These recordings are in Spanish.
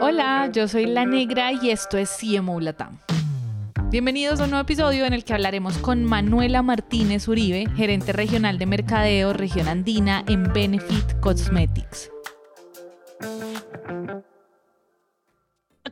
Hola, yo soy La Negra y esto es CMO Latam. Bienvenidos a un nuevo episodio en el que hablaremos con Manuela Martínez Uribe, gerente regional de mercadeo región andina en Benefit Cosmetics.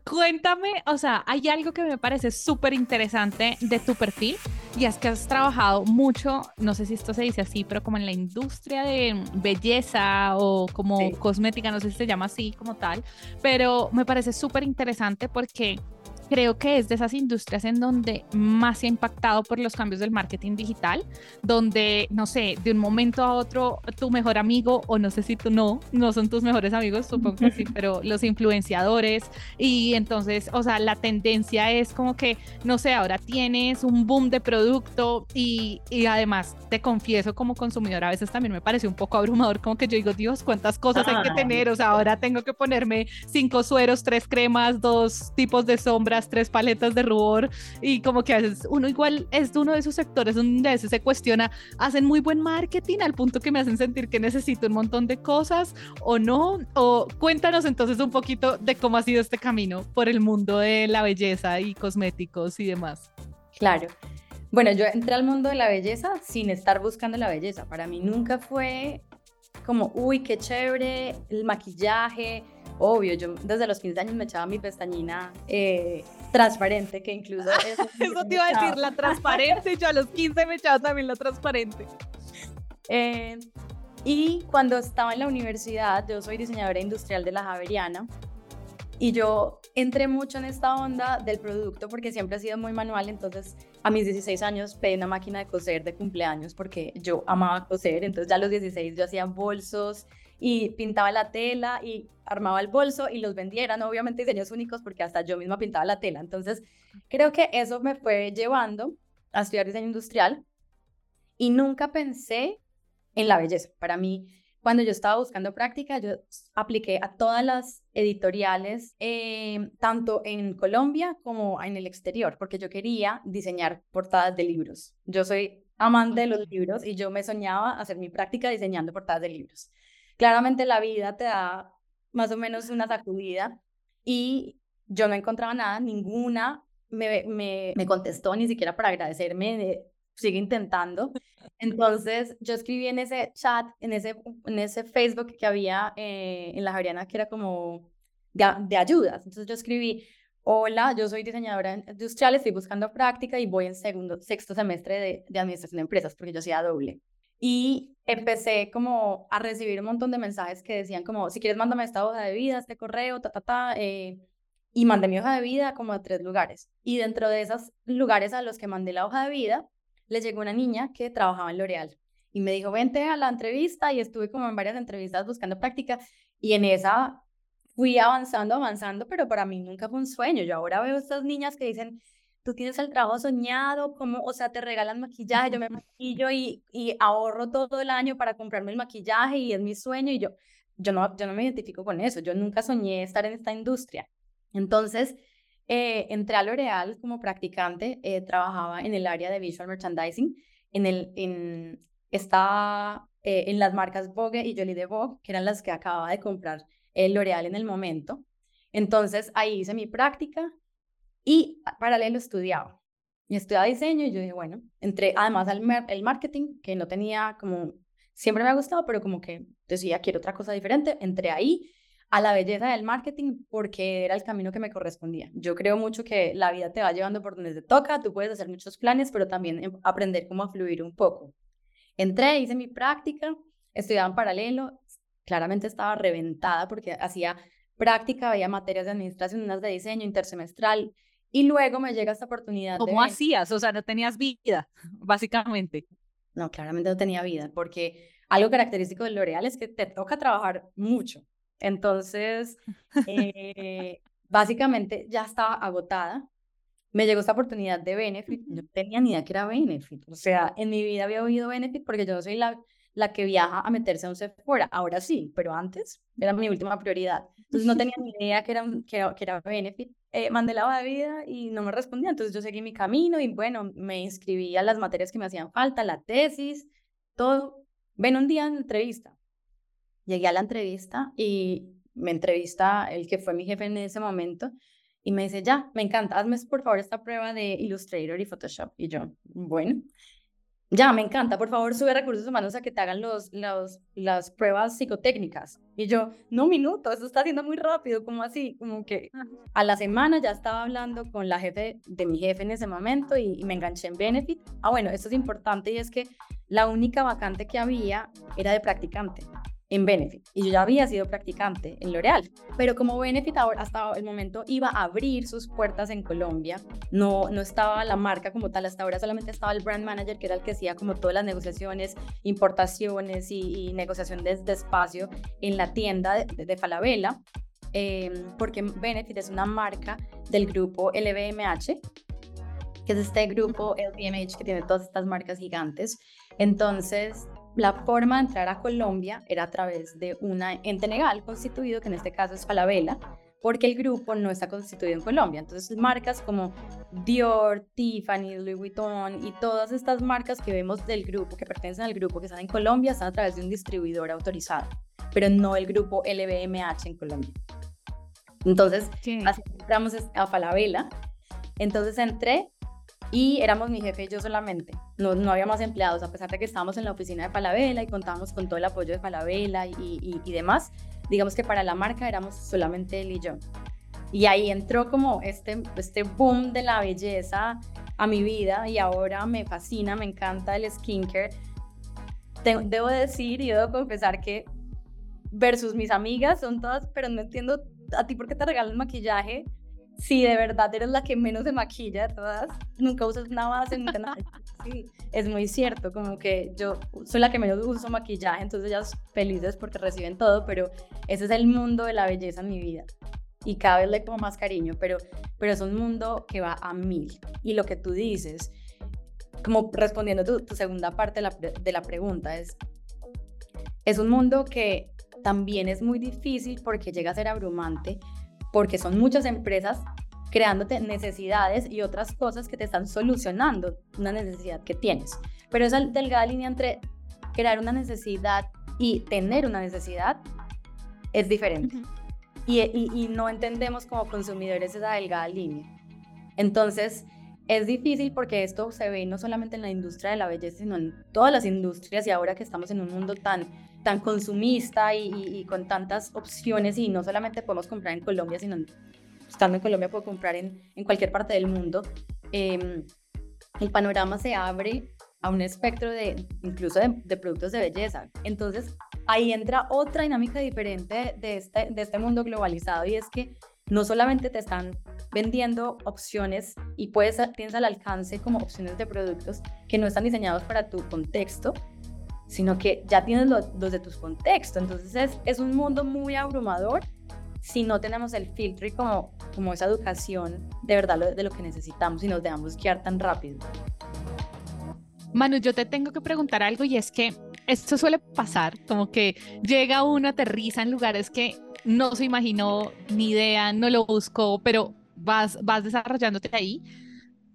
Cuéntame, o sea, hay algo que me parece súper interesante de tu perfil y es que has trabajado mucho, no sé si esto se dice así, pero como en la industria de belleza o como cosmética, no sé si se llama así como tal, pero me parece súper interesante porque creo que es de esas industrias en donde más se ha impactado por los cambios del marketing digital, donde, no sé, de un momento a otro tu mejor amigo, o no sé si tú no, no son tus mejores amigos, supongo que sí, pero los influenciadores, y entonces, o sea, la tendencia es como que, no sé, ahora tienes un boom de producto y, y además te confieso como consumidor, a veces también me parece un poco abrumador, como que yo digo, Dios, cuántas cosas hay que tener, o sea, ahora tengo que ponerme cinco sueros, tres cremas, dos tipos de sombra, tres paletas de rubor y como que a veces uno igual es uno de esos sectores donde a veces se cuestiona, hacen muy buen marketing al punto que me hacen sentir que necesito un montón de cosas o no, o cuéntanos entonces un poquito de cómo ha sido este camino por el mundo de la belleza y cosméticos y demás. Claro. Bueno, yo entré al mundo de la belleza sin estar buscando la belleza. Para mí nunca fue como, uy, qué chévere, el maquillaje, obvio, yo desde los 15 años me echaba mi pestañina eh, transparente, que incluso... Eso, eso te iba a decir, la transparente, yo a los 15 me echaba también la transparente. Eh, y cuando estaba en la universidad, yo soy diseñadora industrial de la Javeriana, y yo entré mucho en esta onda del producto porque siempre he sido muy manual, entonces a mis 16 años pedí una máquina de coser de cumpleaños porque yo amaba coser, entonces ya a los 16 yo hacía bolsos, y pintaba la tela y armaba el bolso y los vendieran, obviamente diseños únicos porque hasta yo misma pintaba la tela. Entonces, creo que eso me fue llevando a estudiar diseño industrial y nunca pensé en la belleza. Para mí, cuando yo estaba buscando práctica, yo apliqué a todas las editoriales, eh, tanto en Colombia como en el exterior, porque yo quería diseñar portadas de libros. Yo soy amante de los libros y yo me soñaba hacer mi práctica diseñando portadas de libros. Claramente la vida te da más o menos una sacudida y yo no encontraba nada, ninguna me, me, me contestó ni siquiera para agradecerme, sigue intentando. Entonces yo escribí en ese chat, en ese, en ese Facebook que había eh, en la Javeriana que era como de, de ayudas. Entonces yo escribí, hola, yo soy diseñadora industrial, estoy buscando práctica y voy en segundo, sexto semestre de, de administración de empresas porque yo hacía doble. Y empecé como a recibir un montón de mensajes que decían como, si quieres, mándame esta hoja de vida, este correo, ta, ta, ta. Eh, y mandé mi hoja de vida como a tres lugares. Y dentro de esos lugares a los que mandé la hoja de vida, le llegó una niña que trabajaba en L'Oreal. Y me dijo, vente a la entrevista. Y estuve como en varias entrevistas buscando práctica. Y en esa fui avanzando, avanzando, pero para mí nunca fue un sueño. Yo ahora veo estas niñas que dicen, tú tienes el trabajo soñado, como, o sea, te regalan maquillaje, yo me maquillo y, y ahorro todo el año para comprarme el maquillaje y es mi sueño y yo, yo no, yo no me identifico con eso, yo nunca soñé estar en esta industria. Entonces, eh, entré a L'Oreal como practicante, eh, trabajaba en el área de visual merchandising, en, el, en, estaba eh, en las marcas Vogue y Jolie de Vogue, que eran las que acababa de comprar el L'Oreal en el momento. Entonces ahí hice mi práctica, y paralelo estudiaba. Y estudiaba diseño y yo dije, bueno, entré además al el marketing, que no tenía como, siempre me ha gustado, pero como que decía, quiero otra cosa diferente. Entré ahí a la belleza del marketing porque era el camino que me correspondía. Yo creo mucho que la vida te va llevando por donde te toca, tú puedes hacer muchos planes, pero también em, aprender cómo fluir un poco. Entré, hice mi práctica, estudiaba en paralelo, claramente estaba reventada porque hacía práctica, veía materias de administración, unas de diseño intersemestral, y luego me llega esta oportunidad. ¿Cómo hacías? O sea, no tenías vida, básicamente. No, claramente no tenía vida, porque algo característico de L'Oreal es que te toca trabajar mucho. Entonces, eh, básicamente ya estaba agotada. Me llegó esta oportunidad de Benefit. no tenía ni idea que era Benefit. O sea, en mi vida había oído Benefit porque yo soy la, la que viaja a meterse a un Sephora. Ahora sí, pero antes era mi última prioridad. Entonces no tenía ni idea que era, que, que era Benefit eh, mandé la hoja vida y no me respondía. Entonces yo seguí mi camino y bueno, me inscribí a las materias que me hacían falta, la tesis, todo. Ven un día en entrevista. llegué a la entrevista y me entrevista el que fue mi jefe en ese momento y me dice, ya, me encanta, hazme por favor esta prueba de Illustrator y Photoshop. Y yo, bueno, ya, me encanta, por favor, sube recursos humanos a que te hagan los, los, las pruebas psicotécnicas. Y yo, no, un minuto, eso está haciendo muy rápido, como así, como que a la semana ya estaba hablando con la jefe de mi jefe en ese momento y, y me enganché en Benefit. Ah, bueno, esto es importante y es que la única vacante que había era de practicante en Benefit. Y yo ya había sido practicante en L'Oreal, pero como Benefit ahora hasta el momento iba a abrir sus puertas en Colombia, no, no estaba la marca como tal, hasta ahora solamente estaba el brand manager que era el que hacía como todas las negociaciones, importaciones y, negociación de, espacio en la tienda de, Falabella, em, porque Benefit es una marca del grupo LVMH, que es este grupo LVMH que tiene todas estas marcas gigantes. Entonces, la forma de entrar a Colombia era a través de un ente legal constituido, que en este caso es Falabella, porque el grupo no está constituido en Colombia. Entonces, marcas como Dior, Tiffany, Louis Vuitton y todas estas marcas que vemos del grupo, que pertenecen al grupo, que están en Colombia, están a través de un distribuidor autorizado, pero no el grupo LVMH en Colombia. Entonces, así entramos a Falabella. Entonces entré y éramos mi jefe y yo solamente. No, no había más empleados, a pesar de que estábamos en la oficina de Falabella y contábamos con todo el apoyo de Falabella y, y, y demás. Digamos que para la marca éramos solamente él y yo. Y ahí entró como este, este boom de la belleza a mi vida y ahora me fascina, me encanta el skincare. debo decir y debo confesar que versus mis amigas son todas, pero no entiendo a ti por qué te regalan maquillaje si de verdad eres la que menos se maquilla de todas, nunca usas una base, nunca nada. Sí, es muy cierto, como que yo soy la que menos uso maquillaje, entonces ellas felices porque reciben todo, pero ese es el mundo de la belleza en mi vida. Y cada vez le pongo más cariño, pero, pero es un mundo que va a mil. Y lo que tú dices, como respondiendo tu, tu segunda parte de la, de la pregunta, es, es un mundo que también es muy difícil porque llega a ser abrumante porque son muchas empresas creándote necesidades y otras cosas que te están solucionando una necesidad que tienes. Pero esa delgada línea entre crear una necesidad y tener una necesidad es diferente. y, y, no entendemos como consumidores esa delgada línea. Entonces, es difícil porque esto se ve no solamente en la industria de la belleza, sino en todas las industrias y ahora que estamos en un mundo tan tan consumista y, con tantas opciones y no solamente podemos comprar en Colombia, sino estando en Colombia puedo comprar en, en cualquier parte del mundo, em, el panorama se abre a un espectro de incluso de, productos de belleza. Entonces ahí entra otra dinámica diferente de este, de este mundo globalizado y es que no solamente te están vendiendo opciones y puedes, tienes al alcance como opciones de productos que no están diseñados para tu contexto, sino que ya tienes los, de tus contextos. Entonces es, es, un mundo muy abrumador si no tenemos el filtro y como, como esa educación de verdad de lo que necesitamos y nos dejamos guiar tan rápido. Manu, yo te tengo que preguntar algo y es que esto suele pasar, como que llega uno, aterriza en lugares que no se imaginó ni idea, no lo buscó, pero vas, vas desarrollándote ahí.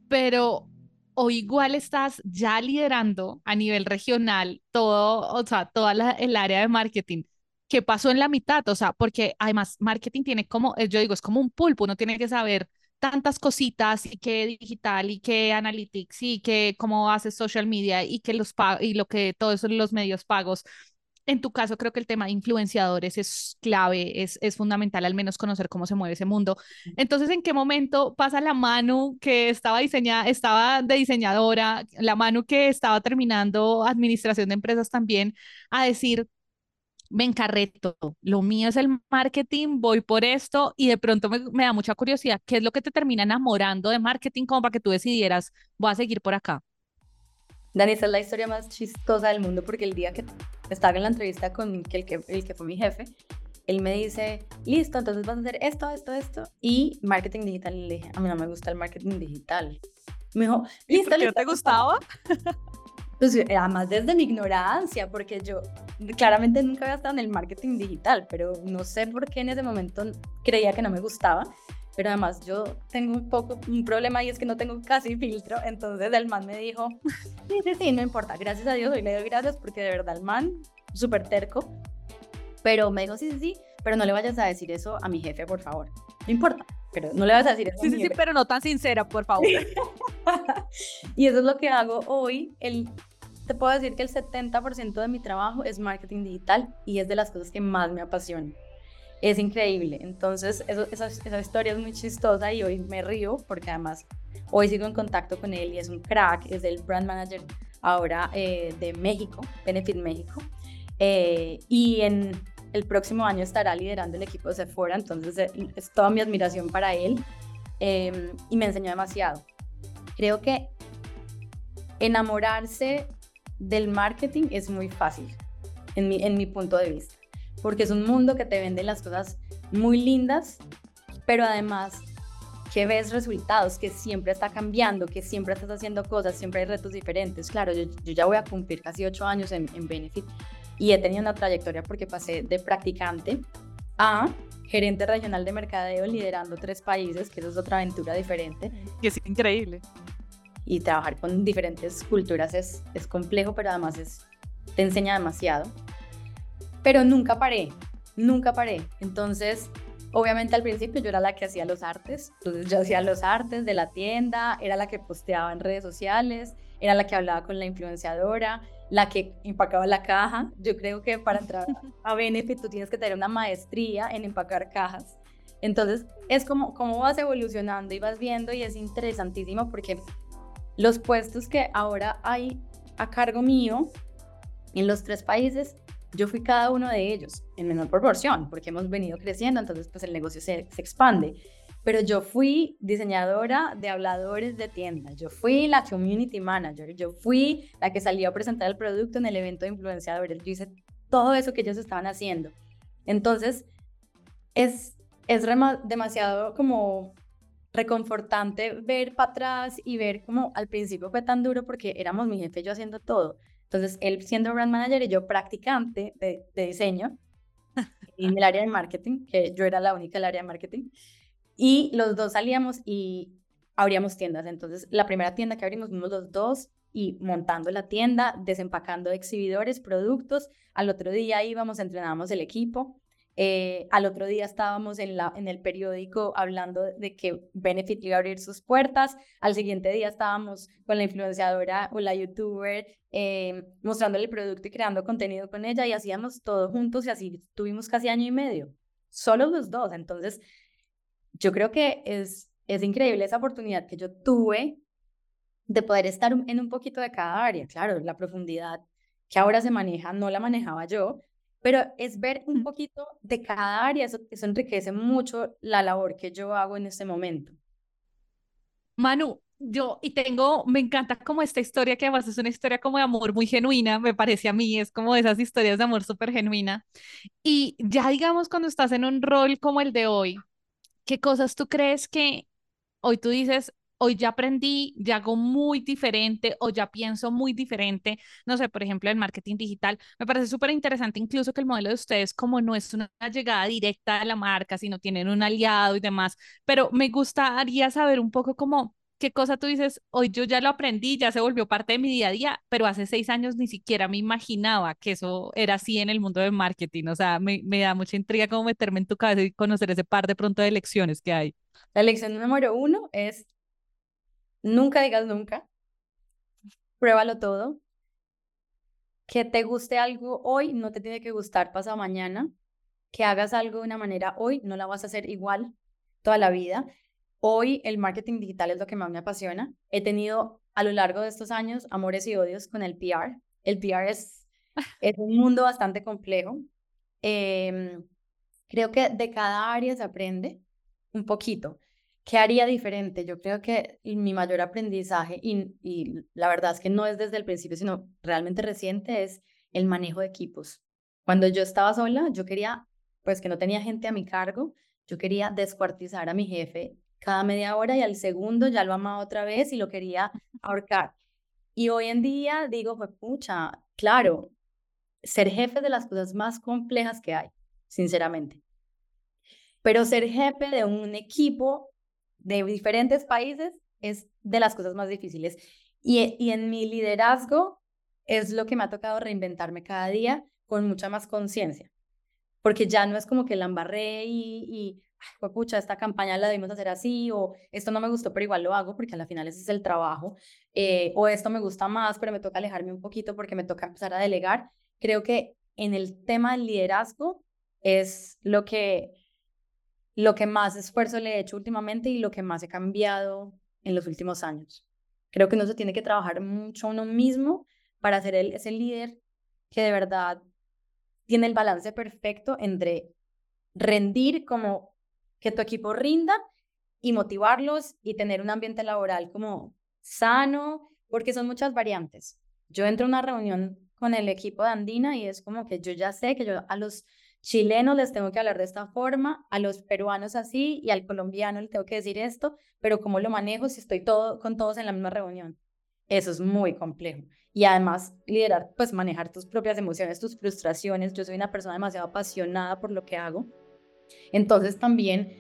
Pero o igual estás ya liderando a nivel regional todo, o sea, toda el área de marketing. ¿Qué pasó en la mitad? O sea, porque además marketing tiene como, eh, yo digo, es como un pulpo, uno tiene que saber tantas cositas y qué digital y qué analytics y qué cómo haces social media y que los y lo que todos los medios pagos en tu caso, creo que el tema de influenciadores es clave, es, es fundamental al menos conocer cómo se mueve ese mundo. Entonces, ¿en qué momento pasa la mano que estaba diseñada, estaba de diseñadora, la mano que estaba terminando administración de empresas también, a decir, me encarreto, lo mío es el marketing, voy por esto y de pronto me, me da mucha curiosidad, ¿qué es lo que te termina enamorando de marketing como para que tú decidieras, voy a seguir por acá? Dani, esa es la historia más chistosa del mundo porque el día que estaba en la entrevista con el que, el que fue mi jefe, él me dice, listo, entonces vas a hacer esto, esto, esto y marketing digital. Y le dije, a mí no me gusta el marketing digital. Me dijo, listo, ¿Y por qué te gustaba? Pues además desde mi ignorancia, porque yo claramente nunca había estado en el marketing digital, pero no sé por qué en ese momento creía que no me gustaba pero además yo tengo un poco un problema y es que no tengo casi filtro, entonces el man me dijo, sí, sí, sí, no importa, gracias a Dios, hoy le doy gracias porque de verdad el man, súper terco, Pero me dijo, sí, sí, sí, pero no le vayas a decir eso a mi jefe, por favor. No importa, pero no le vas a decir eso. Sí, a mi sí, sí, pero no tan sincera, por favor. y eso es lo que hago hoy. El, te puedo decir que el 70% de mi trabajo es marketing digital y es de las cosas que más me apasionan. Es increíble. Entonces, eso, esa, esa historia es muy chistosa y hoy me río porque además hoy sigo en contacto con él y es un crack, es el brand manager ahora eh, de México, Benefit México. Eh, y en el próximo año estará liderando el equipo de Sephora, entonces eh, es toda mi admiración para él em, y me enseñó demasiado. Creo que enamorarse del marketing es muy fácil, en mi, en mi punto de vista, porque es un mundo que te vende las cosas muy lindas, pero además que ves resultados, que siempre está cambiando, que siempre estás haciendo cosas, siempre hay retos diferentes. Claro, yo, ya voy a cumplir casi ocho años en, en Benefit y he tenido una trayectoria porque pasé de practicante a gerente regional de mercadeo liderando tres países, que eso es otra aventura diferente. Y es increíble. Y trabajar con diferentes culturas es, es complejo, pero además es, te enseña demasiado. Pero nunca paré, nunca paré. Entonces, obviamente al principio yo era la que hacía los artes, entonces yo hacía los artes de la tienda, era la que posteaba en redes sociales, era la que hablaba con la influenciadora, la que empacaba la caja. Yo creo que para entrar a Benefit tú tienes que tener una maestría en empacar cajas. Entonces es como cómo vas evolucionando y vas viendo y es interesantísimo porque los puestos que ahora hay a cargo mío en los tres países, yo fui cada uno de ellos en menor proporción porque hemos venido creciendo, entonces pues el negocio se, se expande pero yo fui diseñadora de habladores de tiendas, yo fui la community manager, yo fui la que salió a presentar el producto en el evento de influenciadores, yo hice todo eso que ellos estaban haciendo. Entonces, es, es demasiado como reconfortante ver para atrás y ver como al principio fue tan duro porque éramos mi jefe y yo haciendo todo. Entonces, él siendo brand manager y yo practicante de, de diseño en el área de marketing, que yo era la única del área de marketing. Y los dos salíamos y abríamos tiendas. Entonces, la primera tienda que abrimos fuimos los dos y montando la tienda, desempacando exhibidores, productos. Al otro día íbamos, entrenábamos el equipo. Eh, al otro día estábamos en, la, en el periódico hablando de que Benefit iba a abrir sus puertas. Al siguiente día estábamos con la influenciadora o la youtuber eh, mostrándole el producto y creando contenido con ella y hacíamos todo juntos y así tuvimos casi año y medio. Solo los dos. Entonces, yo creo que es, es increíble esa oportunidad que yo tuve de poder estar en un poquito de cada área. Claro, la profundidad que ahora se maneja no la manejaba yo, pero es ver un poquito de cada área, eso, eso enriquece mucho la labor que yo hago en este momento. Manu, yo, y tengo, me encanta como esta historia, que además es una historia como de amor muy genuina, me parece a mí, es como de esas historias de amor súper genuina. Y ya digamos cuando estás en un rol como el de hoy, ¿qué cosas tú crees que hoy tú dices, hoy ya aprendí, ya hago muy diferente o ya pienso muy diferente, no sé, por ejemplo, el marketing digital. Me parece súper interesante incluso que el modelo de ustedes como no es una llegada directa a la marca, sino tienen un aliado y demás, pero me gustaría saber un poco cómo qué cosa tú dices, hoy yo ya lo aprendí, ya se volvió parte de mi día a día, pero hace seis años ni siquiera me imaginaba que eso era así en el mundo del marketing. O sea, me, da mucha intriga como meterme en tu cabeza y conocer ese par de pronto de lecciones que hay. La lección número uno es nunca digas nunca, pruébalo todo. Que te guste algo hoy no te tiene que gustar pasado mañana. Que hagas algo de una manera hoy no la vas a hacer igual toda la vida. Hoy el marketing digital es lo que más me apasiona. He tenido a lo largo de estos años amores y odios con el PR. El PR es, es un mundo bastante complejo. Em, creo que de cada área se aprende un poquito. ¿Qué haría diferente? Yo creo que mi mayor aprendizaje, y, y la verdad es que no es desde el principio, sino realmente reciente, es el manejo de equipos. Cuando yo estaba sola, yo quería, pues que no tenía gente a mi cargo, yo quería descuartizar a mi jefe cada media hora y al segundo ya lo amaba otra vez y lo quería ahorcar. Y hoy en día digo, pues pucha, claro, ser jefe de las cosas más complejas que hay, sinceramente. Pero ser jefe de un equipo de diferentes países es de las cosas más difíciles. Y, y en mi liderazgo es lo que me ha tocado reinventarme cada día con mucha más conciencia. porque ya no es como que la embarré y, y ay, pucha, esta campaña la debimos hacer así, o esto no me gustó, pero igual lo hago, porque al final ese es el trabajo, eh, o esto me gusta más, pero me toca alejarme un poquito porque me toca empezar a delegar. Creo que en el tema del liderazgo es lo que, lo que más esfuerzo le he hecho últimamente y lo que más he cambiado en los últimos años. Creo que uno se tiene que trabajar mucho uno mismo para ser el, ese líder que de verdad tiene el balance perfecto entre rendir como que tu equipo rinda y motivarlos y tener un ambiente laboral como sano, porque son muchas variantes. Yo entro a una reunión con el equipo de Andina y es como que yo ya sé que yo a los chilenos les tengo que hablar de esta forma, a los peruanos así y al colombiano le tengo que decir esto, pero ¿cómo lo manejo si estoy todo, con todos en la misma reunión? Eso es muy complejo. Y además, liderar, pues manejar tus propias emociones, tus frustraciones. Yo soy una persona demasiado apasionada por lo que hago. Entonces también,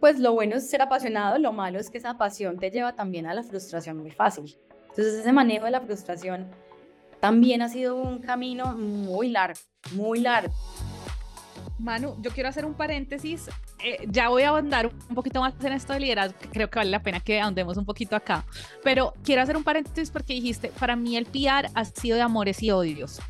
pues lo bueno es ser apasionado, lo malo es que esa pasión te lleva también a la frustración muy fácil. Entonces ese manejo de la frustración también ha sido un camino muy largo, muy largo. Manu, yo quiero hacer un paréntesis. Eh, ya voy a andar un poquito más en esto de liderazgo, que creo que vale la pena que ahondemos un poquito acá. Pero quiero hacer un paréntesis porque dijiste, para mí el PR ha sido de amores y odios.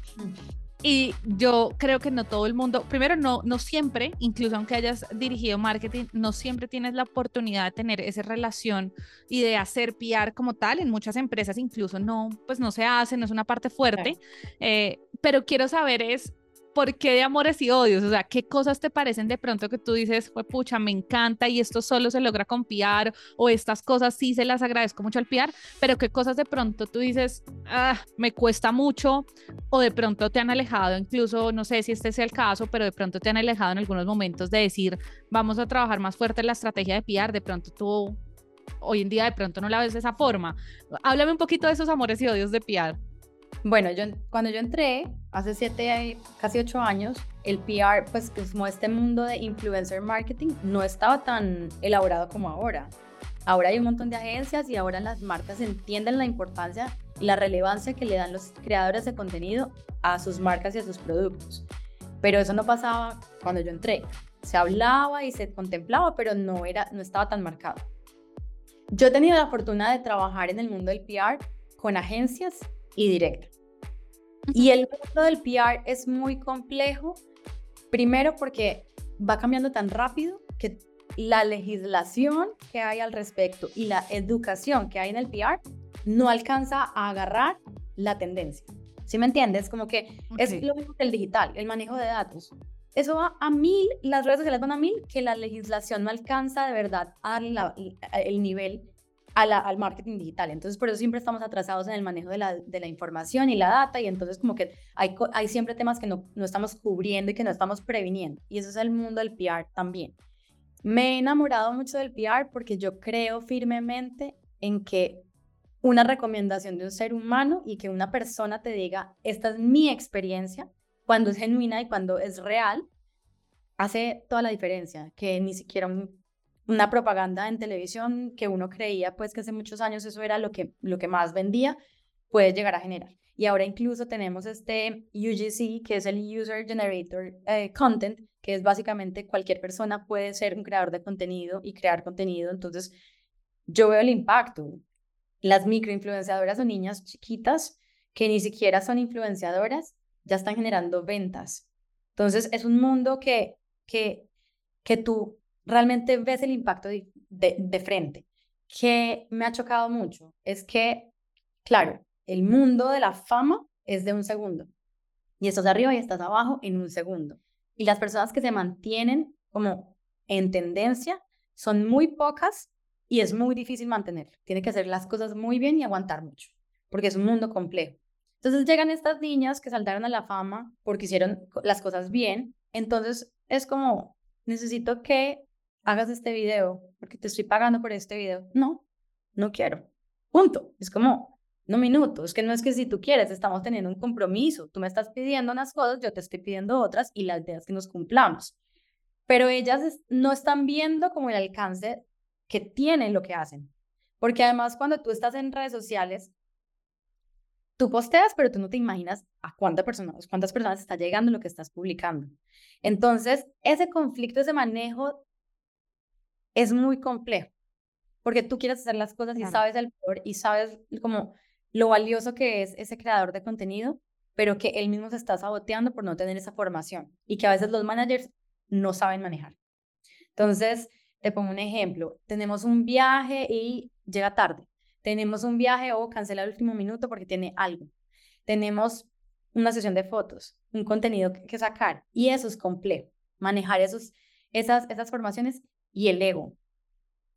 Y yo creo que no todo el mundo, primero no, no siempre, incluso aunque hayas dirigido marketing, no siempre tienes la oportunidad de tener esa relación y de hacer PR como tal. En muchas empresas incluso no, pues no se hace, no es una parte fuerte. Eh, pero quiero saber es, ¿por qué de amores y odios? O sea, ¿qué cosas te parecen de pronto que tú dices, fue pucha, me encanta y esto solo se logra con PR o estas cosas sí se las agradezco mucho al PR, pero qué cosas de pronto tú dices, ah, me cuesta mucho o de pronto te han alejado, incluso no sé si este sea el caso, pero de pronto te han alejado en algunos momentos de decir, vamos a trabajar más fuerte la estrategia de PR, de pronto tú hoy en día de pronto no la ves de esa forma. Háblame un poquito de esos amores y odios de PR. Bueno, yo, cuando yo entré, hace siete, casi ocho años, el PR, pues como este mundo de influencer marketing, no estaba tan elaborado como ahora. Ahora hay un montón de agencias y ahora las marcas entienden la importancia y la relevancia que le dan los creadores de contenido a sus marcas y a sus productos. Pero eso no pasaba cuando yo entré. Se hablaba y se contemplaba, pero no, era, no estaba tan marcado. Yo he tenido la fortuna de trabajar en el mundo del PR con agencias y directa. Y el mundo del PR es muy complejo, primero porque va cambiando tan rápido que la legislación que hay al respecto y la educación que hay en el PR no alcanza a agarrar la tendencia. ¿Sí me entiendes? Como que es lo mismo que el digital, el manejo de datos. Eso va a mil, las redes sociales van a mil, que la legislación no alcanza de verdad a dar el nivel al marketing digital. Entonces, por eso siempre estamos atrasados en el manejo de la, de la información y la data y entonces como que hay, hay siempre temas que no, no estamos cubriendo y que no estamos previniendo. Y eso es el mundo del PR también. Me he enamorado mucho del PR porque yo creo firmemente en que una recomendación de un ser humano y que una persona te diga, esta es mi experiencia, cuando es genuina y cuando es real, hace toda la diferencia, que ni siquiera un una propaganda en televisión que uno creía pues que hace muchos años eso era lo que, lo que más vendía, puede llegar a generar. Y ahora incluso tenemos este UGC, que es el User Generator eh, Content, que es básicamente cualquier persona puede ser un creador de contenido y crear contenido. Entonces, yo veo el impacto. Las microinfluenciadoras o niñas chiquitas que ni siquiera son influenciadoras, ya están generando ventas. Entonces, es un mundo que, que, que tú realmente ves el impacto de, de, frente. Que me ha chocado mucho es que, claro, el mundo de la fama es de un segundo. Y estás arriba y estás abajo en un segundo. Y las personas que se mantienen como en tendencia son muy pocas y es muy difícil mantener. Tiene que hacer las cosas muy bien y aguantar mucho, porque es un mundo complejo. Entonces llegan estas niñas que saltaron a la fama porque hicieron las cosas bien. Entonces es como, necesito que hagas este video porque te estoy pagando por este video. No, no quiero. Punto. Es como, no minuto. Es que no es que si tú quieres, estamos teniendo un compromiso. Tú me estás pidiendo unas cosas, yo te estoy pidiendo otras y la idea es que nos cumplamos. Pero ellas no están viendo como el alcance que tienen lo que hacen. Porque además cuando tú estás en redes sociales, tú posteas, pero tú no te imaginas a cuántas personas, cuántas personas está llegando lo que estás publicando. Entonces, ese conflicto, ese manejo es muy complejo, porque tú quieres hacer las cosas y sabes el poder y sabes como lo valioso que es ese creador de contenido, pero que él mismo se está saboteando por no tener esa formación y que a veces los managers no saben manejar. Entonces, te pongo un ejemplo, tenemos un viaje y llega tarde tenemos un viaje o cancela el último minuto porque tiene algo. Tenemos una sesión de fotos, un contenido que sacar y eso es complejo. Manejar esos, esas, esas formaciones y el ego.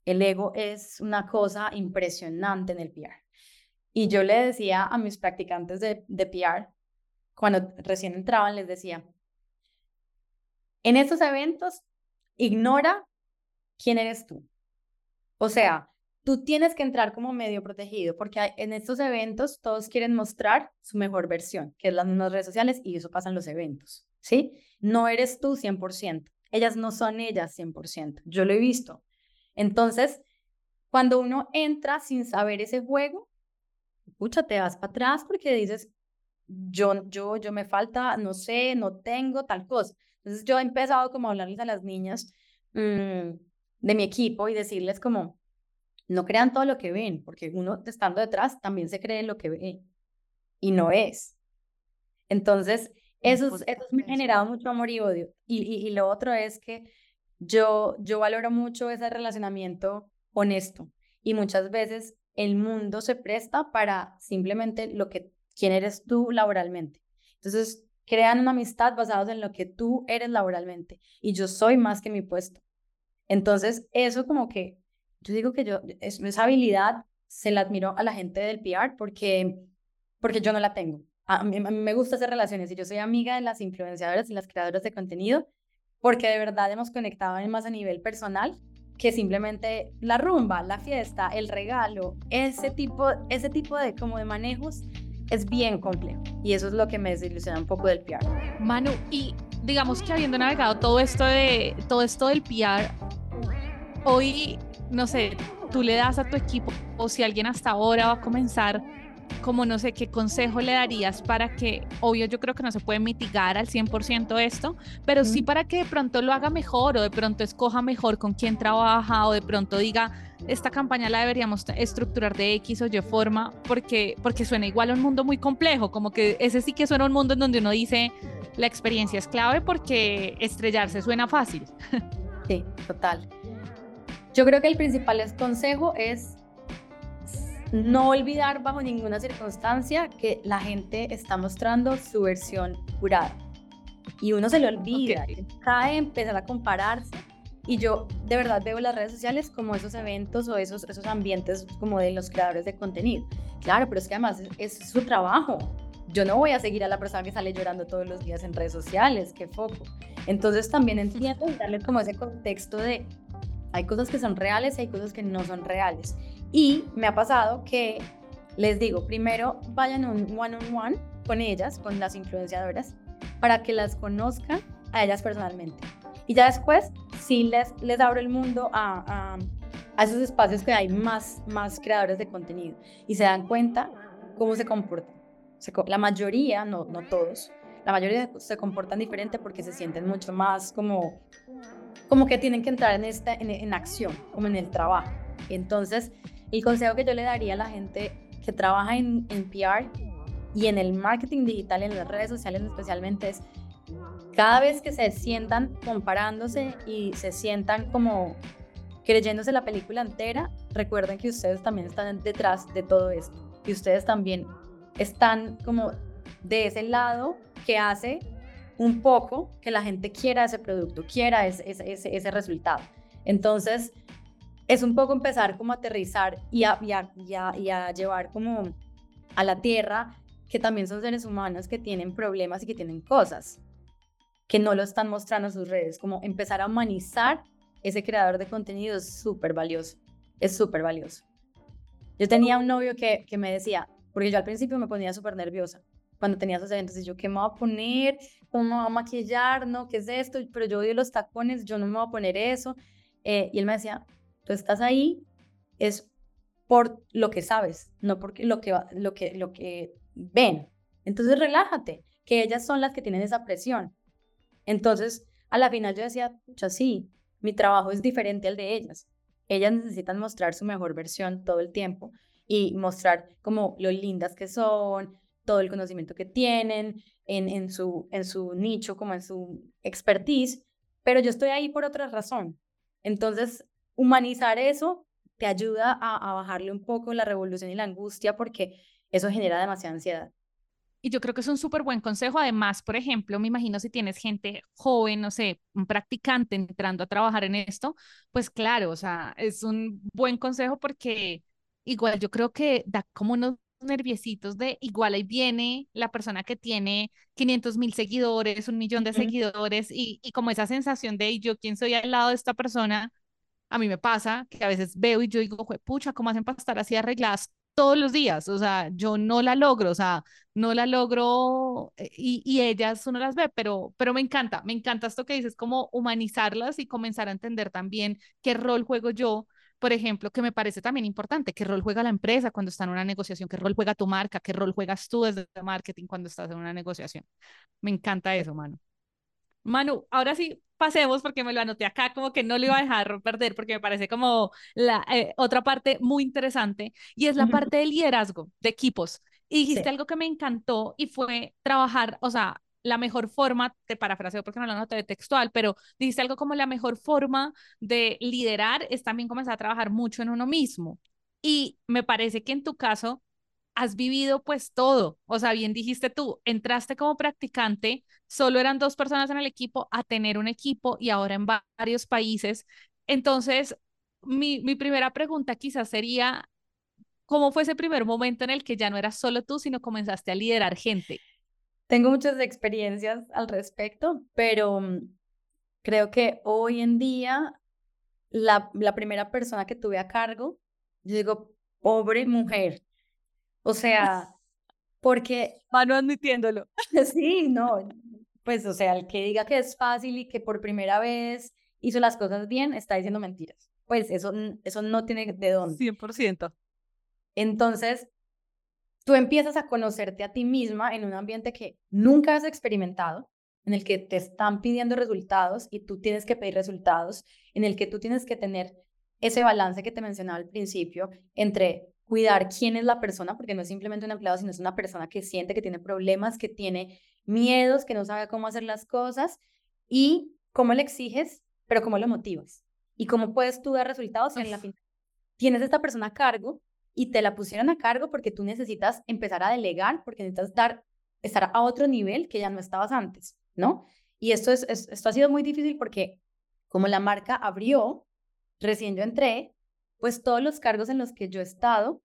El ego es una cosa impresionante en el PR. Y yo le decía a mis practicantes de, de PR, cuando recién entraban, les decía, en estos eventos, ignora quién eres tú. O sea, tú tienes que entrar como medio protegido, porque en estos eventos todos quieren mostrar su mejor versión, que es las mismas redes sociales, y eso pasa en los eventos, ¿sí? No eres tú 100%, ellas no son ellas 100%, yo lo he visto. Entonces, cuando uno entra sin saber ese juego, escucha, te vas para atrás porque dices, yo, yo, yo me falta, no sé, no tengo tal cosa. Entonces, yo he empezado como a hablarles a las niñas mm, de mi equipo y decirles como, no crean todo lo que ven, porque uno estando detrás también se cree en lo que ve y no es. Entonces, eso, eso me ha generado mucho amor y odio. Y, y, lo otro es que yo, yo valoro mucho ese relacionamiento honesto y muchas veces el mundo se presta para simplemente lo que, quién eres tú laboralmente. Entonces, crean una amistad basados en lo que tú eres laboralmente y yo soy más que mi puesto. Entonces, eso como que yo digo que yo, esa habilidad se la admiro a la gente del PR porque, porque yo no la tengo. A mí, me gusta hacer relaciones y yo soy amiga de las influenciadoras y las creadoras de contenido porque de verdad hemos conectado más a nivel personal que simplemente la rumba, la fiesta, el regalo, ese tipo, ese tipo de como de manejos es bien complejo y eso es lo que me desilusiona un poco del PR. Manu, y digamos que habiendo navegado todo esto de todo esto del PR, hoy no sé, tú le das a tu equipo o si alguien hasta ahora va a comenzar, como no sé, qué consejo le darías para que, obvio, yo creo que no se puede mitigar al 100% esto, pero sí para que de pronto lo haga mejor o de pronto escoja mejor con quién trabaja o de pronto diga, esta campaña la deberíamos estructurar de X o Y forma porque, porque suena igual a un mundo muy complejo, como que ese sí que suena un mundo en donde uno dice, la experiencia es clave porque estrellarse suena fácil. Sí, total. Yo creo que el principal consejo es no olvidar bajo ninguna circunstancia que la gente está mostrando su versión curada. Y uno se le olvida, cae, empezar a compararse. Y yo de verdad veo las redes sociales como esos eventos o esos, esos ambientes como de los creadores de contenido. Claro, pero es que además es, es su trabajo. Yo no voy a seguir a la persona que sale llorando todos los días en redes sociales, qué foco. Entonces también entiendo darle como ese contexto de hay cosas que son reales y hay cosas que no son reales. Y me ha pasado que les digo, primero vayan un one-on-one con ellas, con las influenciadoras, para que las conozcan a ellas personalmente. Y ya después sí les, les abro el mundo a, a, esos espacios que hay más, más creadores de contenido y se dan cuenta cómo se comportan. la mayoría, no, no todos, la mayoría se comportan diferente porque se sienten mucho más como, como que tienen que entrar en, esta, en, acción, como en el trabajo. Entonces, el consejo que yo le daría a la gente que trabaja en, en PR y en el marketing digital, en las redes sociales especialmente, es cada vez que se sientan comparándose y se sientan como creyéndose la película entera, recuerden que ustedes también están detrás de todo esto y ustedes también están como de ese lado que hace un poco que la gente quiera ese producto, quiera ese, ese, ese resultado. Entonces, es un poco empezar como a aterrizar y a, llevar como a la tierra que también son seres humanos que tienen problemas y que tienen cosas que no lo están mostrando en sus redes, como empezar a humanizar ese creador de contenido es súper valioso, es súper valioso. Yo tenía un novio que, que me decía, porque yo al principio me ponía súper nerviosa, cuando tenía esos eventos y yo, ¿qué me voy a poner? ¿Cómo me voy a maquillar? ¿No? ¿Qué es esto? Pero yo odio los tacones, yo no me voy a poner eso. Eh, y él me decía, tú estás ahí es por lo que sabes, no porque lo que, lo que, lo que ven, entonces relájate, que ellas son las que tienen esa presión. Entonces, a la final yo decía, pucha, sí, mi trabajo es diferente al de ellas. Ellas necesitan mostrar su mejor versión todo el tiempo y mostrar como lo lindas que son, todo el conocimiento que tienen en, en, su, en su nicho, como en su expertise, pero yo estoy ahí por otra razón. Entonces, humanizar eso te ayuda a, a bajarle un poco la revolución y la angustia porque eso genera demasiada ansiedad. Y yo creo que es un súper buen consejo. Además, por ejemplo, me imagino si tienes gente joven, no sé, un practicante entrando a trabajar en esto, pues claro, o sea, es un buen consejo porque igual yo creo que da como unos nerviositos de igual ahí viene la persona que tiene 500 mil seguidores, un millón de seguidores y, y como esa sensación de yo quién soy al lado de esta persona, a mí me pasa que a veces veo y yo digo, pucha, ¿cómo hacen para estar así arregladas todos los días, o sea, yo no la logro, o sea, no la logro eh, y, y ellas uno las ve, pero, pero me encanta, me encanta esto que dices, como humanizarlas y comenzar a entender también qué rol juego yo, por ejemplo, que me parece también importante, qué rol juega la empresa cuando está en una negociación, qué rol juega tu marca, qué rol juegas tú desde marketing cuando estás en una negociación. Me encanta eso, mano. Manu, ahora sí pasemos porque me lo anoté acá, como que no lo iba a dejar perder porque me parece como la eh, otra parte muy interesante y es la parte del liderazgo de equipos. Y dijiste algo que me encantó y fue trabajar, o sea, la mejor forma, te parafraseo porque no lo noté textual, pero dijiste algo como la mejor forma de liderar es también comenzar a trabajar mucho en uno mismo. Y me parece que en tu caso has vivido pues todo. O sea, bien dijiste tú, entraste como practicante, solo eran dos personas en el equipo, a tener un equipo y ahora en varios países. Entonces, mi, mi primera pregunta quizás sería, ¿cómo fue ese primer momento en el que ya no eras solo tú, sino comenzaste a liderar gente? Tengo muchas experiencias al respecto, pero mm, creo que hoy en día la, la primera persona que tuve a cargo, yo digo, pobre mujer, o sea, porque... Mano admitiéndolo. Sí, no, pues o sea, el que diga que es fácil y que por primera vez hizo las cosas bien, está diciendo mentiras. Pues eso, eso no tiene de dónde. 100%. Entonces, tú empiezas a conocerte a ti misma en un ambiente que nunca has experimentado, en el que te están pidiendo resultados y tú tienes que pedir resultados, en el que tú tienes que tener ese balance que te mencionaba al principio entre cuidar quién es la persona, porque no es simplemente un empleado, sino es una persona que siente que tiene problemas, que tiene miedos, que no sabe cómo hacer las cosas y cómo le exiges, pero cómo lo motivas. Y cómo puedes tú dar resultados en la fin. Tienes esta persona a cargo y te la pusieron a cargo porque tú necesitas empezar a delegar, porque necesitas dar, estar a otro nivel que ya no estabas antes, ¿no? Y esto, es, esto ha sido muy difícil porque como la marca abrió, recién yo entré, pues todos los cargos en los que yo he estado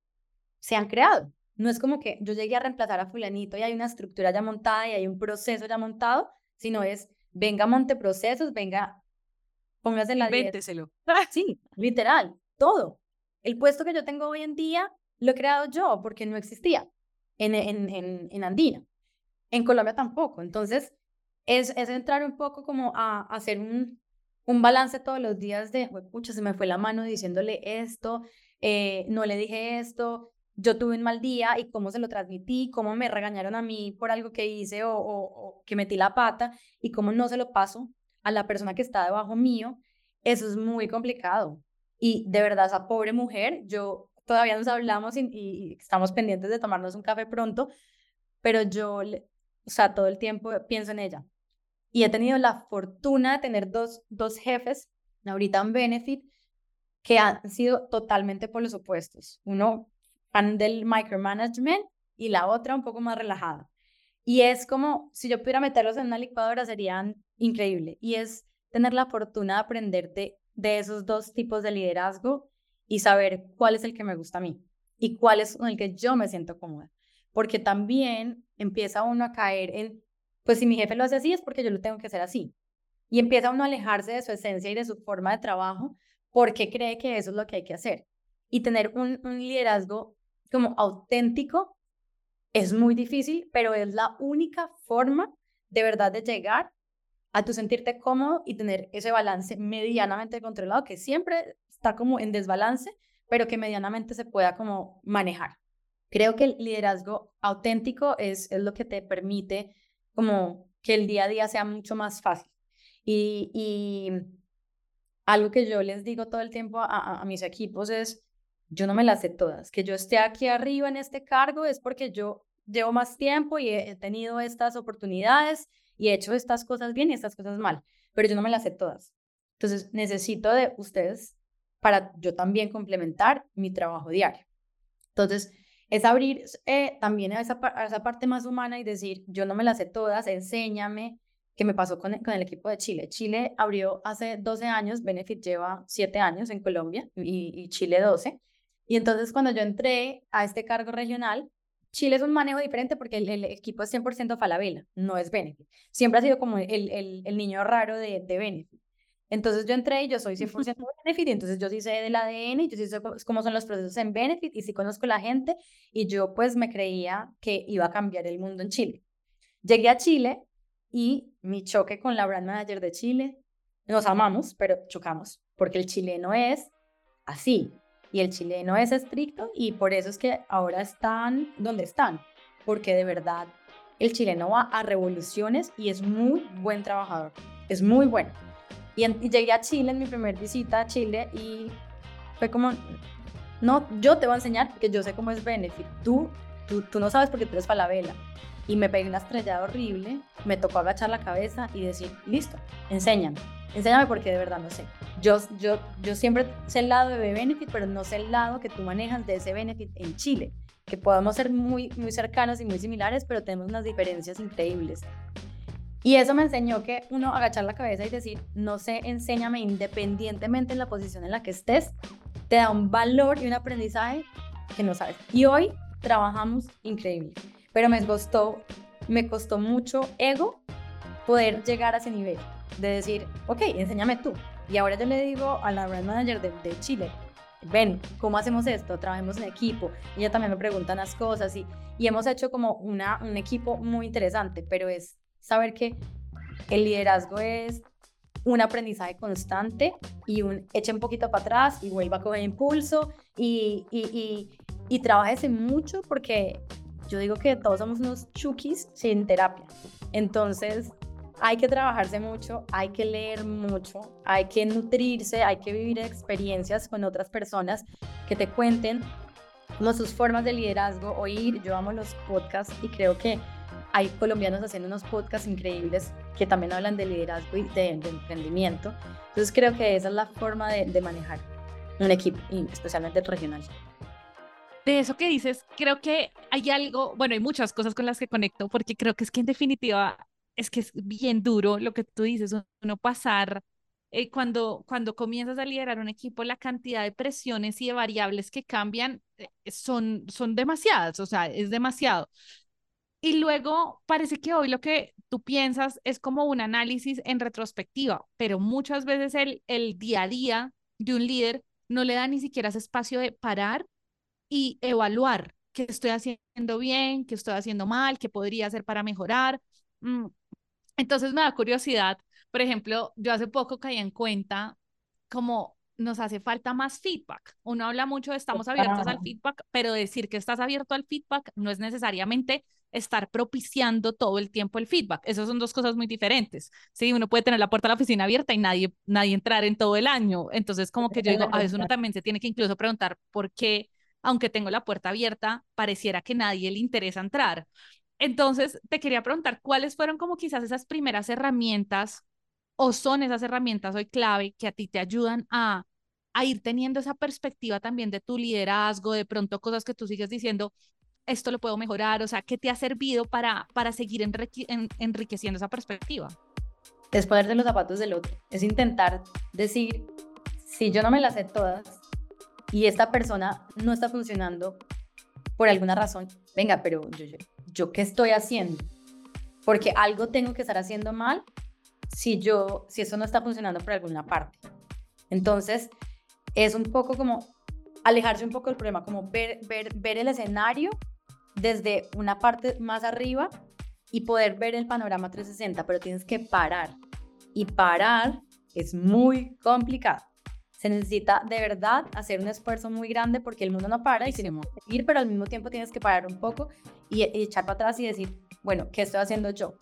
se han creado. No es como que yo llegué a reemplazar a fulanito y hay una estructura ya montada y hay un proceso ya montado, sino es, venga, monte procesos, venga, póngase la Vénteselo. Sí, literal, todo. El puesto que yo tengo hoy en día lo he creado yo porque no existía en, en, en, en Andina. En Colombia tampoco. Entonces, es, es entrar un poco como a, a hacer un, un balance todos los días de, pucha, se me fue la mano diciéndole esto, eh, no le dije esto, yo tuve un mal día y cómo se lo transmití, cómo me regañaron a mí por algo que hice o, que metí la pata y cómo no se lo paso a la persona que está debajo mío, eso es muy complicado. Y de verdad, esa pobre mujer, yo todavía nos hablamos y, y estamos pendientes de tomarnos un café pronto, pero yo, o sea, todo el tiempo pienso en ella y he tenido la fortuna de tener dos, dos jefes, ahorita en Benefit, que han sido totalmente por los opuestos. Uno fan del micromanagement y la otra un poco más relajada. Y es como, si yo pudiera meterlos en una licuadora, serían increíble. Y es tener la fortuna de aprenderte de esos dos tipos de liderazgo y saber cuál es el que me gusta a mí y cuál es el que yo me siento cómoda. Porque también empieza uno a caer en pues si mi jefe lo hace así es porque yo lo tengo que hacer así. Y empieza uno a alejarse de su esencia y de su forma de trabajo porque cree que eso es lo que hay que hacer. Y tener un, liderazgo como auténtico es muy difícil, pero es la única forma de verdad de llegar a tu sentirte cómodo y tener ese balance medianamente controlado, que siempre está como en desbalance, pero que medianamente se pueda como manejar. Creo que el liderazgo auténtico es, es lo que te permite como que el día a día sea mucho más fácil. Y, y algo que yo les digo todo el tiempo a, a, mis equipos es, yo no me las sé todas. Que yo esté aquí arriba en este cargo es porque yo llevo más tiempo y he tenido estas oportunidades y he hecho estas cosas bien y estas cosas mal, pero yo no me las sé todas. Entonces necesito de ustedes para yo también complementar mi trabajo diario. Entonces, es abrir eh, también a esa, a esa parte más humana y decir, yo no me las sé todas, enséñame, qué me pasó con el, con el equipo de Chile. Chile abrió hace 12 años, Benefit lleva 7 años en Colombia y, y Chile 12. Y entonces cuando yo entré a este cargo regional, Chile es un manejo diferente porque el, equipo es 100% Falabella, no es Benefit. Siempre ha sido como el, el, el niño raro de, de Benefit. Entonces yo entré y yo soy 100% Benefit, y entonces yo sí sé del ADN, y yo sí sé cómo son los procesos en Benefit, y sí conozco la gente, y yo pues me creía que iba a cambiar el mundo en Chile. Llegué a Chile y mi choque con la brand manager de Chile, nos amamos, pero chocamos, porque el chileno es así, y el chileno es estricto, y por eso es que ahora están donde están, porque de verdad el chileno va a revoluciones y es muy buen trabajador, es muy bueno. Y, llegué a Chile en mi primera visita a Chile y fue como, no, yo te voy a enseñar porque yo sé cómo es Benefit. Tú, tú, tú no sabes porque tú eres Falabella. Y me pegué una estrellada horrible, me tocó agachar la cabeza y decir, listo, enséñame. Enséñame porque de verdad no sé. Yo, yo, yo siempre sé el lado de Benefit, pero no sé el lado que tú manejas de ese Benefit en Chile. Que podamos ser muy, muy cercanos y muy similares, pero tenemos unas diferencias increíbles. Y eso me enseñó que uno agachar la cabeza y decir, no sé, enséñame independientemente en la posición en la que estés, te da un valor y un aprendizaje que no sabes. Y hoy trabajamos increíble, pero me costó, me costó mucho ego poder llegar a ese nivel de decir, ok, enséñame tú. Y ahora yo le digo a la brand manager de, Chile, ven, ¿cómo hacemos esto? Trabajemos en equipo. Ella también me preguntan las cosas y, y hemos hecho como una, un equipo muy interesante, pero es saber que el liderazgo es un aprendizaje constante y un eche un poquito para atrás y vuelva a coger impulso y, y, y, y mucho porque yo digo que todos somos unos chukis sin terapia. Entonces, hay que trabajarse mucho, hay que leer mucho, hay que nutrirse, hay que vivir experiencias con otras personas que te cuenten como sus formas de liderazgo, oír. Yo amo los podcasts y creo que hay colombianos haciendo unos podcasts increíbles que también hablan de liderazgo y de, emprendimiento. Entonces creo que esa es la forma de, manejar un equipo, y especialmente regional. De eso que dices, creo que hay algo, bueno, hay muchas cosas con las que conecto, porque creo que es que en definitiva es que es bien duro lo que tú dices, uno pasar eh, cuando, cuando comienzas a liderar un equipo, la cantidad de presiones y de variables que cambian eh, son, son demasiadas, o sea, es demasiado. Y luego parece que hoy lo que tú piensas es como un análisis en retrospectiva, pero muchas veces el, el día a día de un líder no le da ni siquiera ese espacio de parar y evaluar qué estoy haciendo bien, qué estoy haciendo mal, qué podría hacer para mejorar. Mm, entonces me da curiosidad, por ejemplo, yo hace poco caí en cuenta como nos hace falta más feedback. Uno habla mucho de estamos abiertos al feedback, pero decir que estás abierto al feedback no es necesariamente estar propiciando todo el tiempo el feedback. Esas son dos cosas muy diferentes. Sí, uno puede tener la puerta de la oficina abierta y nadie, nadie entrar en todo el año. Entonces, como que yo digo, a veces uno también se tiene que incluso preguntar por qué, aunque tengo la puerta abierta, pareciera que nadie le interesa entrar. Entonces, te quería preguntar, ¿cuáles fueron como quizás esas primeras herramientas o son esas herramientas hoy clave que a ti te ayudan a, a ir teniendo esa perspectiva también de tu liderazgo, de pronto cosas que tú sigues diciendo, esto lo puedo mejorar? O sea, ¿qué te ha servido para, para seguir enriqueciendo esa perspectiva? Es poner de los zapatos del otro. Es intentar decir, si yo no me las sé todas y esta persona no está funcionando por alguna razón, venga, pero yo, yo, yo qué estoy haciendo? Porque algo tengo que estar haciendo mal si yo, si eso no está funcionando por alguna parte. Entonces, es un poco como alejarse un poco del problema, como ver, ver, ver el escenario desde una parte más arriba y poder ver el panorama 360, pero tienes que parar. Y parar es muy complicado. se necesita de verdad hacer un esfuerzo muy grande porque el mundo no para y tiene que seguir, pero al mismo tiempo tienes que parar un poco y, y echar para atrás y decir, bueno, ¿qué estoy haciendo yo?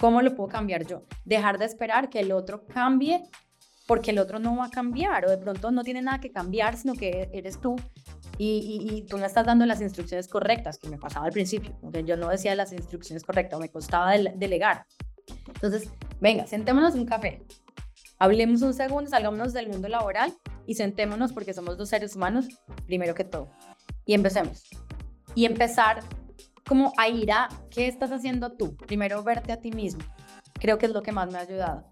¿Cómo lo puedo cambiar yo? Dejar de esperar que el otro cambie porque el otro no va a cambiar o de pronto no tiene nada que cambiar, sino que eres tú y, tú no estás dando las instrucciones correctas, que me pasaba al principio, porque yo no decía las instrucciones correctas, me costaba delegar. Entonces, venga, sentémonos en un café, hablemos un segundo, salgámonos del mundo laboral y sentémonos porque somos dos seres humanos, primero que todo. Y empecemos. Y empezar como a ir a qué estás haciendo tú. Primero verte a ti mismo. Creo que es lo que más me ha ayudado.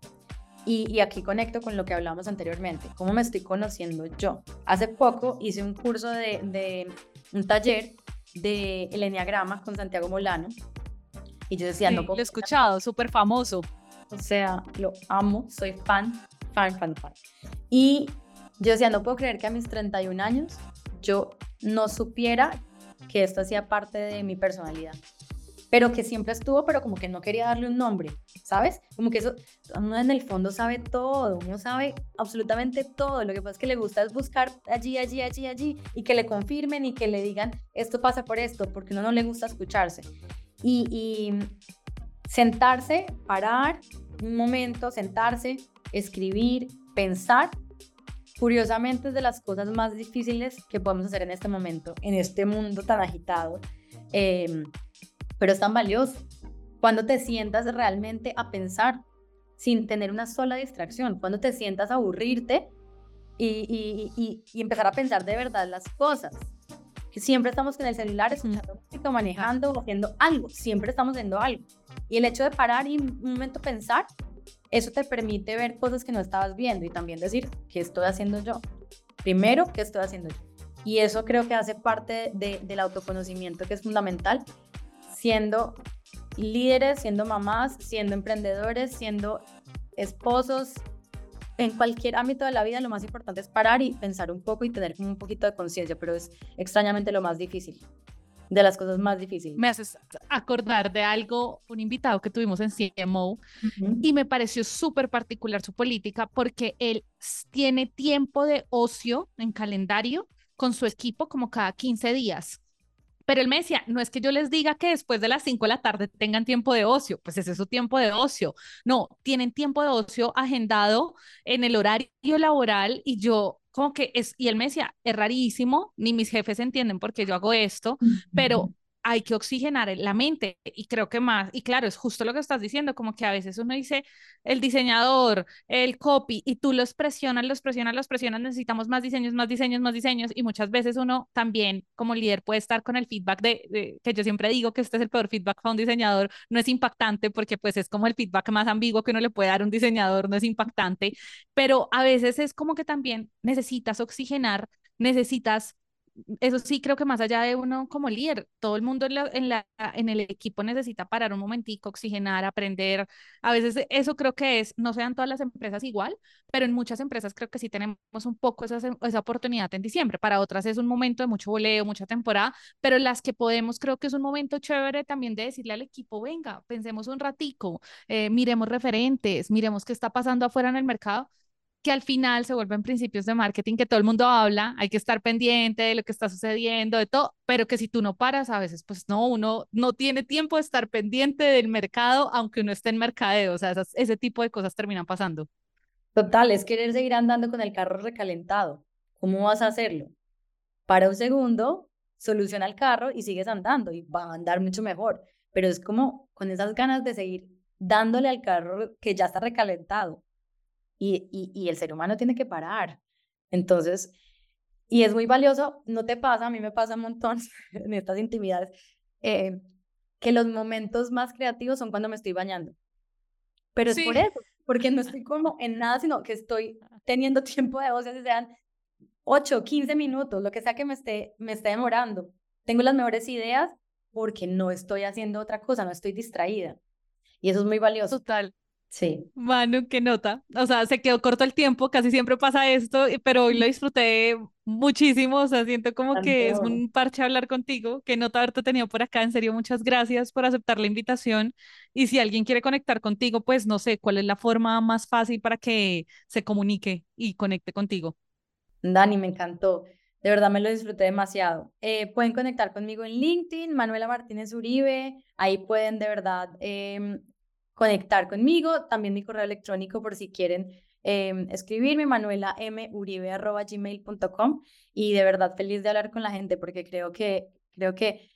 Y, aquí conecto con lo que hablábamos anteriormente, cómo me estoy conociendo yo. Hace poco hice un curso de, un taller de el Enneagrama con Santiago Molano y yo decía, no puedo... Lo he escuchado, súper famoso. O sea, lo amo, soy fan, fan, fan, fan. Y yo decía, no puedo creer que a mis 31 años yo no supiera que esto hacía parte de mi personalidad pero que siempre estuvo, pero como que no quería darle un nombre, ¿sabes? Como que eso, uno en el fondo sabe todo, uno sabe absolutamente todo, lo que pasa es que le gusta es buscar allí, allí, allí, allí, y que le confirmen y que le digan, esto pasa por esto, porque uno no le gusta escucharse. Y, y sentarse, parar un momento, sentarse, escribir, pensar, curiosamente es de las cosas más difíciles que podemos hacer en este momento, en este mundo tan agitado. Eh, pero es tan valioso. Cuando te sientas realmente a pensar sin tener una sola distracción, cuando te sientas a aburrirte y, y, y, empezar a pensar de verdad las cosas. Que siempre estamos con el celular escuchando música, manejando, haciendo algo, siempre estamos haciendo algo. Y el hecho de parar y un momento pensar, eso te permite ver cosas que no estabas viendo y también decir, ¿qué estoy haciendo yo? Primero, ¿qué estoy haciendo yo? Y eso creo que hace parte de, del autoconocimiento que es fundamental siendo líderes, siendo mamás, siendo emprendedores, siendo esposos, en cualquier ámbito de la vida lo más importante es parar y pensar un poco y tener un poquito de conciencia, pero es extrañamente lo más difícil, de las cosas más difíciles. Me haces acordar de algo, un invitado que tuvimos en CMO y me pareció súper particular su política porque él tiene tiempo de ocio en calendario con su equipo como cada 15 días. Pero él me decía, no es que yo les diga que después de las 5 de la tarde tengan tiempo de ocio, pues ese es su tiempo de ocio. No, tienen tiempo de ocio agendado en el horario laboral y yo como que es, y él me decía, es rarísimo, ni mis jefes entienden por qué yo hago esto, pero hay que oxigenar la mente y creo que más, y claro, es justo lo que estás diciendo, como que a veces uno dice, el diseñador, el copy, y tú los presionas, los presionas, los presionas, necesitamos más diseños, más diseños, más diseños, y muchas veces uno también como líder puede estar con el feedback de, que yo siempre digo que este es el peor feedback para un diseñador, no es impactante porque pues es como el feedback más ambiguo que uno le puede dar a un diseñador, no es impactante, pero a veces es como que también necesitas oxigenar, necesitas eso sí creo que más allá de uno como líder, todo el mundo en, la, en, el equipo necesita parar un momentico, oxigenar, aprender. A veces eso creo que es, no sean todas las empresas igual, pero en muchas empresas creo que sí tenemos un poco esa, esa oportunidad en diciembre. Para otras es un momento de mucho voleo, mucha temporada, pero las que podemos creo que es un momento chévere también de decirle al equipo, venga, pensemos un ratico, eh, miremos referentes, miremos qué está pasando afuera en el mercado que al final se vuelven principios de marketing que todo el mundo habla, hay que estar pendiente de lo que está sucediendo, de todo, pero que si tú no paras, a veces pues no, uno no tiene tiempo de estar pendiente del mercado, aunque uno esté en mercadeo, o sea, ese tipo de cosas terminan pasando. Total, es querer seguir andando con el carro recalentado. ¿Cómo vas a hacerlo? Para un segundo, soluciona el carro y sigues andando y va a andar mucho mejor, pero es como con esas ganas de seguir dándole al carro que ya está recalentado y, y, el ser humano tiene que parar. Entonces, y es muy valioso, no te pasa, a mí me pasa un montón en estas intimidades, eh, que los momentos más creativos son cuando me estoy bañando. Pero es por eso, porque no estoy como en nada, sino que estoy teniendo tiempo de ocio, sean 8, 15 minutos, lo que sea que me esté, me esté demorando. Tengo las mejores ideas porque no estoy haciendo otra cosa, no estoy distraída. Y eso es muy valioso. Total. Sí. Manu, qué nota. O sea, se quedó corto el tiempo, casi siempre pasa esto, pero hoy lo disfruté muchísimo. O sea, siento como que es un parche hablar contigo. Qué nota haberte tenido por acá. En serio, muchas gracias por aceptar la invitación. Y si alguien quiere conectar contigo, pues no sé cuál es la forma más fácil para que se comunique y conecte contigo. Dani, me encantó. De verdad me lo disfruté demasiado. Eh, pueden conectar conmigo en LinkedIn, Manuela Martínez Uribe. Ahí pueden de verdad em, conectar conmigo. También mi correo electrónico por si quieren eh, escribirme, manuelamuribe.gmail.com. Y de verdad feliz de hablar con la gente porque creo que, creo que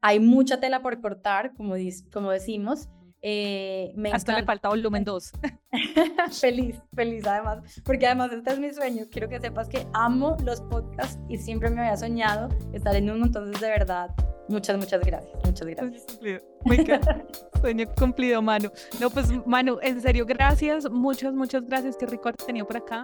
hay mucha tela por cortar, como, como decimos. Eh, me Hasta le falta volumen 2. feliz, feliz además, porque además este es mi sueño. Quiero que sepas que amo los podcasts y siempre me había soñado estar en uno, entonces de verdad, muchas, muchas gracias. Muchas gracias. Sueño cumplido, Manu. No, pues Manu, en serio, gracias, muchas, muchas gracias. Qué rico haberte tenido por acá.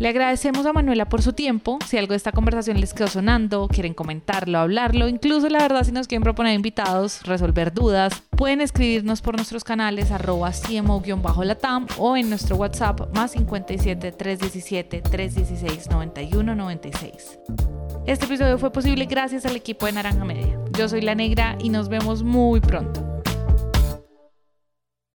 Le agradecemos a Manuela por su tiempo. Si algo de esta conversación les quedó sonando, quieren comentarlo, hablarlo, incluso la verdad si nos quieren proponer invitados, resolver dudas, pueden escribirnos por nuestros canales arroba CMO-latam o en nuestro WhatsApp más 57 317 316 91 96. Este episodio fue posible gracias al equipo de Naranja Media. Yo soy La Negra y nos vemos muy pronto.